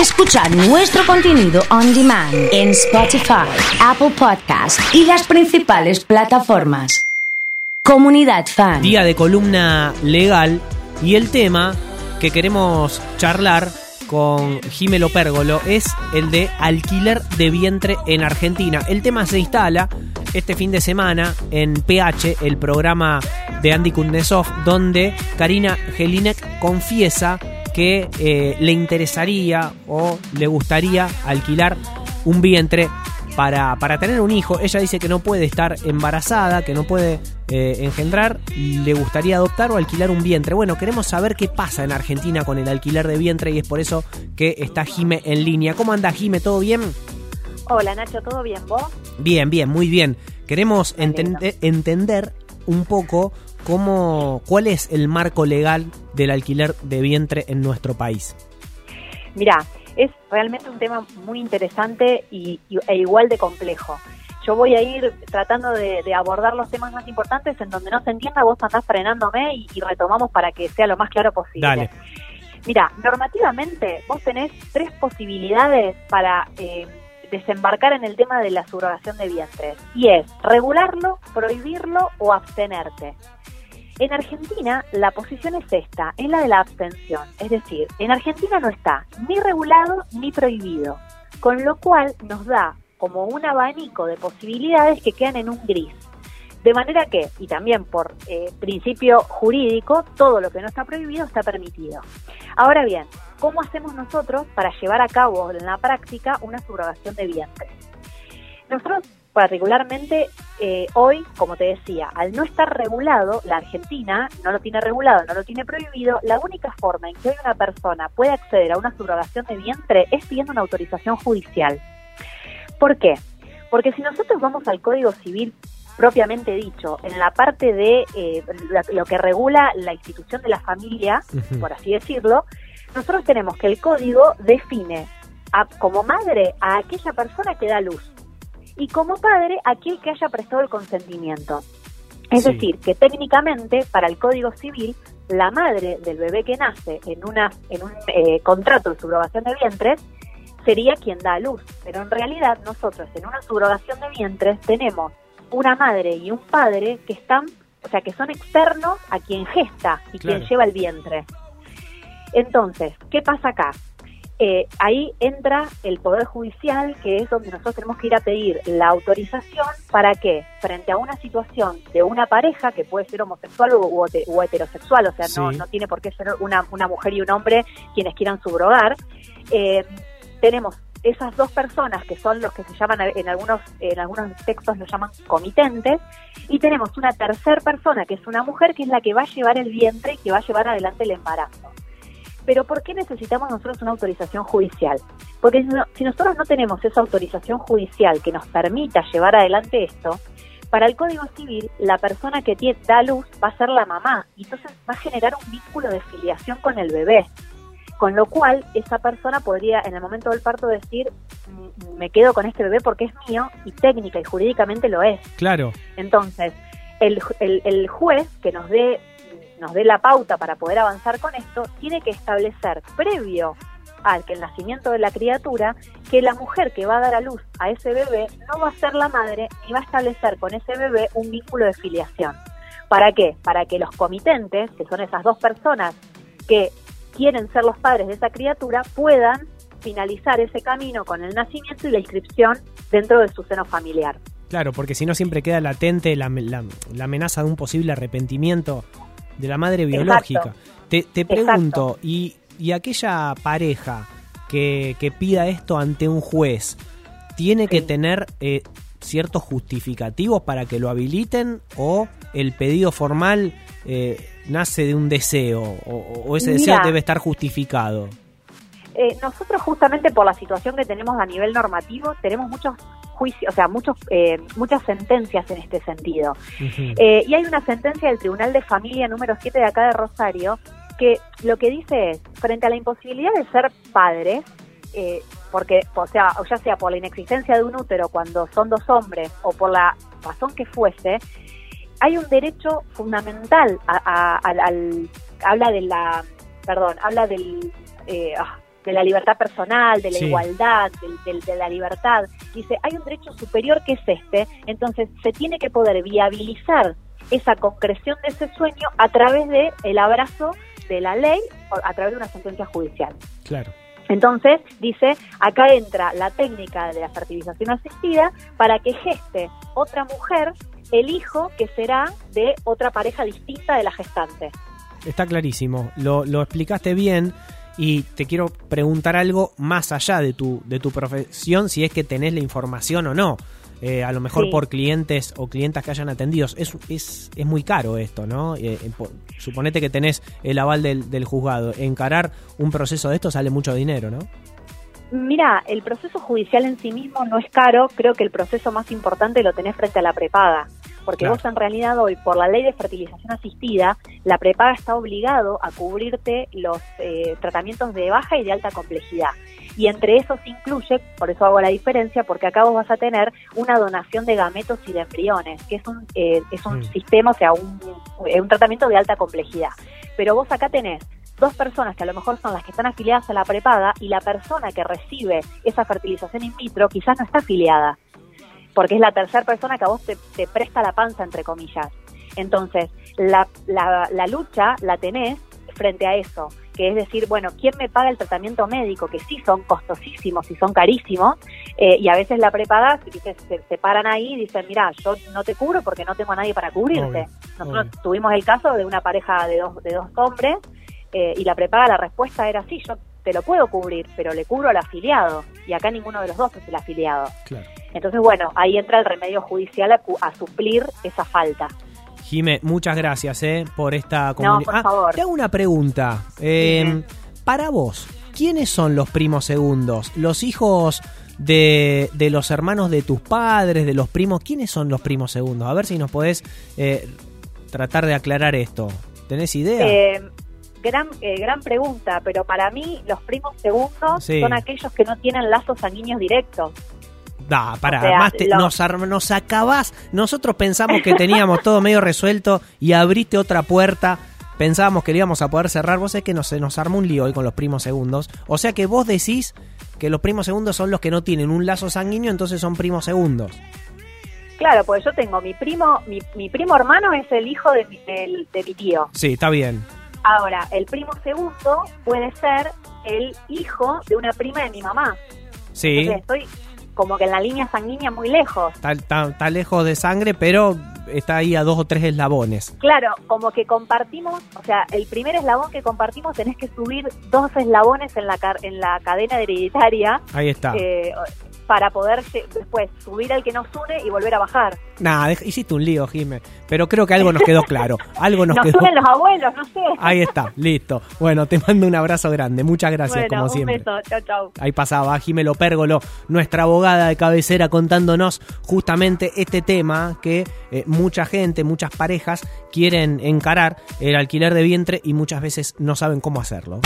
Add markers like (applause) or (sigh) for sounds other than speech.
Escuchar nuestro contenido on demand en Spotify, Apple Podcast y las principales plataformas. Comunidad Fan. Día de columna legal y el tema que queremos charlar con Jimelo Pérgolo es el de alquiler de vientre en Argentina. El tema se instala este fin de semana en PH, el programa de Andy Kundesov, donde Karina Gelinek confiesa que eh, le interesaría o le gustaría alquilar un vientre para, para, tener un hijo. Ella dice que no puede estar embarazada, que no puede eh, engendrar, le gustaría adoptar o alquilar un vientre. Bueno, queremos saber qué pasa en Argentina con el alquiler de vientre y es por eso que está Jime en línea. ¿Cómo anda Jime? ¿Todo bien? Hola Nacho, ¿todo bien vos? Bien, bien, muy bien. Queremos entender un poco cómo, cuál es el marco legal del alquiler de vientre en nuestro país. Mira, es realmente un tema muy interesante y, e igual de complejo. Yo voy a ir tratando de, abordar los temas más importantes en donde no se entienda, vos andás frenándome y, retomamos para que sea lo más claro posible. Dale. Mira, normativamente vos tenés tres posibilidades para eh, desembarcar en el tema de la subrogación de vientres y es regularlo, prohibirlo o abstenerte. En Argentina la posición es esta, es la de la abstención, es decir, en Argentina no está ni regulado ni prohibido, con lo cual nos da como un abanico de posibilidades que quedan en un gris. De manera que, y también por eh, principio jurídico, todo lo que no está prohibido está permitido. Ahora bien, ¿cómo hacemos nosotros para llevar a cabo en la práctica una subrogación de vientre? Nosotros particularmente eh, hoy, como te decía, al no estar regulado, la Argentina no lo tiene regulado, no lo tiene prohibido, la única forma en que hoy una persona puede acceder a una subrogación de vientre es pidiendo una autorización judicial. ¿Por qué? Porque si nosotros vamos al Código Civil propiamente dicho, en la parte de eh, lo que regula la institución de la familia, por así decirlo, nosotros tenemos que el código define como madre a aquella persona que da luz y como padre aquel que haya prestado el consentimiento. Es decir, que técnicamente para el Código Civil la madre del bebé que nace en una en un eh, contrato de subrogación de vientres sería quien da a luz, pero en realidad nosotros en una subrogación de vientres tenemos una madre y un padre que están, o sea, que son externos a quien gesta y quien lleva el vientre. Entonces, ¿qué pasa acá? Eh, ahí entra el Poder Judicial, que es donde nosotros tenemos que ir a pedir la autorización para que, frente a una situación de una pareja, que puede ser homosexual o, heterosexual, o sea, no, no tiene por qué ser una, una mujer y un hombre quienes quieran subrogar, eh, tenemos esas dos personas que son los que se llaman en algunos en algunos textos los llaman comitentes y tenemos una tercera persona que es una mujer que es la que va a llevar el vientre y que va a llevar adelante el embarazo. Pero ¿por qué necesitamos nosotros una autorización judicial? Porque si, nosotros no tenemos esa autorización judicial que nos permita llevar adelante esto, para el Código Civil la persona que tiene, da luz va a ser la mamá y entonces va a generar un vínculo de filiación con el bebé. Con lo cual esa persona podría en el momento del parto decir mm, me quedo con este bebé porque es mío y técnica y jurídicamente lo es. Claro. Entonces, el, el, el juez que nos dé nos dé la pauta para poder avanzar con esto, tiene que establecer previo al que el nacimiento de la criatura, que la mujer que va a dar a luz a ese bebé no va a ser la madre y va a establecer con ese bebé un vínculo de filiación. ¿Para qué? Para que los comitentes, que son esas dos personas que quieren ser los padres de esa criatura, puedan finalizar ese camino con el nacimiento y la inscripción dentro de su seno familiar. Claro, porque si no siempre queda latente la, la amenaza de un posible arrepentimiento de la madre biológica. Te, te pregunto, ¿y, ¿y, aquella pareja que, que, pida esto ante un juez, tiene que tener eh, ciertos justificativos para que lo habiliten o el pedido formal eh, nace de un deseo o, ese deseo debe estar justificado? Eh, nosotros justamente por la situación que tenemos a nivel normativo tenemos muchos juicios, o sea, muchos, eh, muchas sentencias en este sentido. Eh, y hay una sentencia del Tribunal de Familia número 7 de acá de Rosario que lo que dice es, frente a la imposibilidad de ser padre, eh, porque, o sea, ya sea por la inexistencia de un útero cuando son dos hombres o por la razón que fuese, hay un derecho fundamental al, habla de la, perdón, habla del, ah, de la libertad personal, de la Sí. igualdad, del- del- de, la libertad. Dice, hay un derecho superior que es este, entonces se tiene que poder viabilizar esa concreción de ese sueño a través de el abrazo de la ley o a través de una sentencia judicial. Claro. Entonces, dice, acá entra la técnica de la fertilización asistida para que geste otra mujer el hijo que será de otra pareja distinta de la gestante. Está clarísimo. Lo, lo explicaste bien. Y te quiero preguntar algo más allá de tu, de tu profesión, si es que tenés la información o no. Eh, a lo mejor Sí. por clientes o clientas que hayan atendido. Es, es, es muy caro esto, ¿no? Eh, eh, po- suponete que tenés el aval del, del juzgado. Encarar un proceso de esto sale mucho dinero, ¿no? Mira, el proceso judicial en sí mismo no es caro, creo que el proceso más importante lo tenés frente a la prepaga, porque Claro. vos en realidad hoy, por la ley de fertilización asistida, la prepaga está obligado a cubrirte los eh, tratamientos de baja y de alta complejidad. Y entre esos incluye, por eso hago la diferencia, porque acá vos vas a tener una donación de gametos y de embriones, que es un, eh, es un Mm. sistema, o sea, un, eh, un tratamiento de alta complejidad. Pero vos acá tenés dos personas que a lo mejor son las que están afiliadas a la prepaga y la persona que recibe esa fertilización in vitro quizás no está afiliada, porque es la tercera persona que a vos te, te presta la panza, entre comillas. Entonces, la, la, la lucha la tenés frente a eso, que es decir, bueno, ¿quién me paga el tratamiento médico? Que sí son costosísimos y son carísimos, eh, y a veces la prepaga ¿viste? se, se paran ahí y dicen, mira, yo no te cubro porque no tengo a nadie para cubrirte. Obvio, Nosotros obvio. tuvimos el caso de una pareja de dos, de dos hombres eh, y la prepaga, la respuesta era sí, yo te lo puedo cubrir, pero le cubro al afiliado. Y acá ninguno de los dos es el afiliado. Claro. Entonces, bueno, ahí entra el remedio judicial a, a suplir esa falta. Jime, muchas gracias eh, por esta No, comunicación. por favor. te hago una pregunta. Eh, para vos, ¿quiénes son los primos segundos? ¿Los hijos de, de los hermanos de tus padres, de los primos? ¿Quiénes son los primos segundos? A ver si nos podés eh, tratar de aclarar esto. ¿Tenés idea? Eh, gran, eh, gran pregunta, pero para mí los primos segundos Sí. son aquellos que no tienen lazos sanguíneos directos. Da, para, o sea, además te- lo- nos, nos acabás. Nosotros pensamos que teníamos todo medio resuelto y abriste otra puerta. Pensábamos que le íbamos a poder cerrar. Vos sabés que nos, se nos armó un lío hoy con los primos segundos. O sea que vos decís que los primos segundos son los que no tienen un lazo sanguíneo, entonces son primos segundos. Claro, pues yo tengo mi primo, mi, mi primo hermano es el hijo de mi, de mi tío. Sí, está bien. Ahora, el primo segundo puede ser el hijo de una prima de mi mamá. Sí, Entonces estoy como que en la línea sanguínea muy lejos. está, está- está lejos de sangre, pero está ahí a dos o tres eslabones. Claro, como que compartimos, o sea, el primer eslabón que compartimos tenés que subir dos eslabones en la, en la cadena hereditaria Ahí está. eh, para poder después subir al que nos une y volver a bajar. Nada, hiciste un lío, Jime. Pero creo que algo nos quedó claro. (laughs) Algo nos, Nos quedó. unen los abuelos, no sé. Ahí está, listo. Bueno, te mando un abrazo grande. Muchas gracias, bueno, como un siempre. beso, chau, chau. Ahí pasaba Jimelo Pérgolo, nuestra abogada de cabecera, contándonos justamente este tema que eh, mucha gente, muchas parejas quieren encarar, el alquiler de vientre, y muchas veces no saben cómo hacerlo.